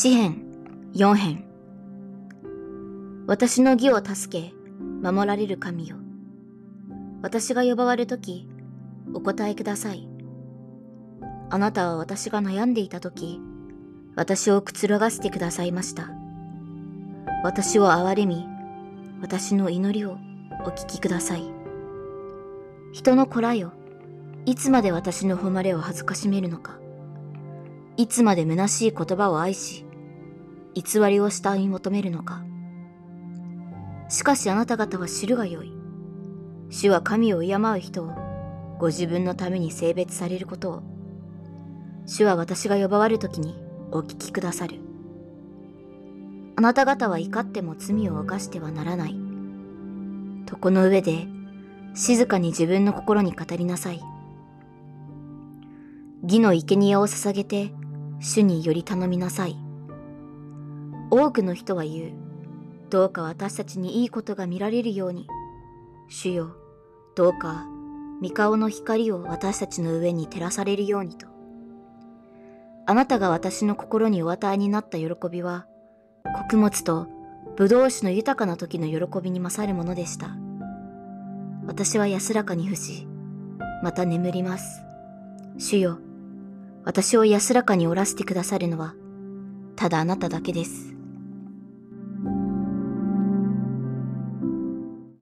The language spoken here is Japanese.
詩編4編私の義を助け、守られる神よ。私が呼ばわるとき、お答えください。あなたは私が悩んでいたとき、私をくつろがせてくださいました。私を憐れみ、私の祈りをお聞きください。人の子らよ、いつまで私の誉れを恥ずかしめるのか。いつまで虚しい言葉を愛し、偽りを下に求めるのか。しかしあなた方は知るがよい。主は神を敬う人をご自分のために性別されることを。主は私が呼ばわるときにお聞きくださる。あなた方は怒っても罪を犯してはならない。とこの上で静かに自分の心に語りなさい。義の生贄を捧げて主により頼みなさい。多くの人は言う。どうか私たちにいいことが見られるように。主よ、どうか、御顔の光を私たちの上に照らされるようにと。あなたが私の心にお与えになった喜びは、穀物と葡萄酒の豊かな時の喜びに勝るものでした。私は安らかに伏し、また眠ります。主よ、私を安らかにおらせてくださるのは、ただあなただけです。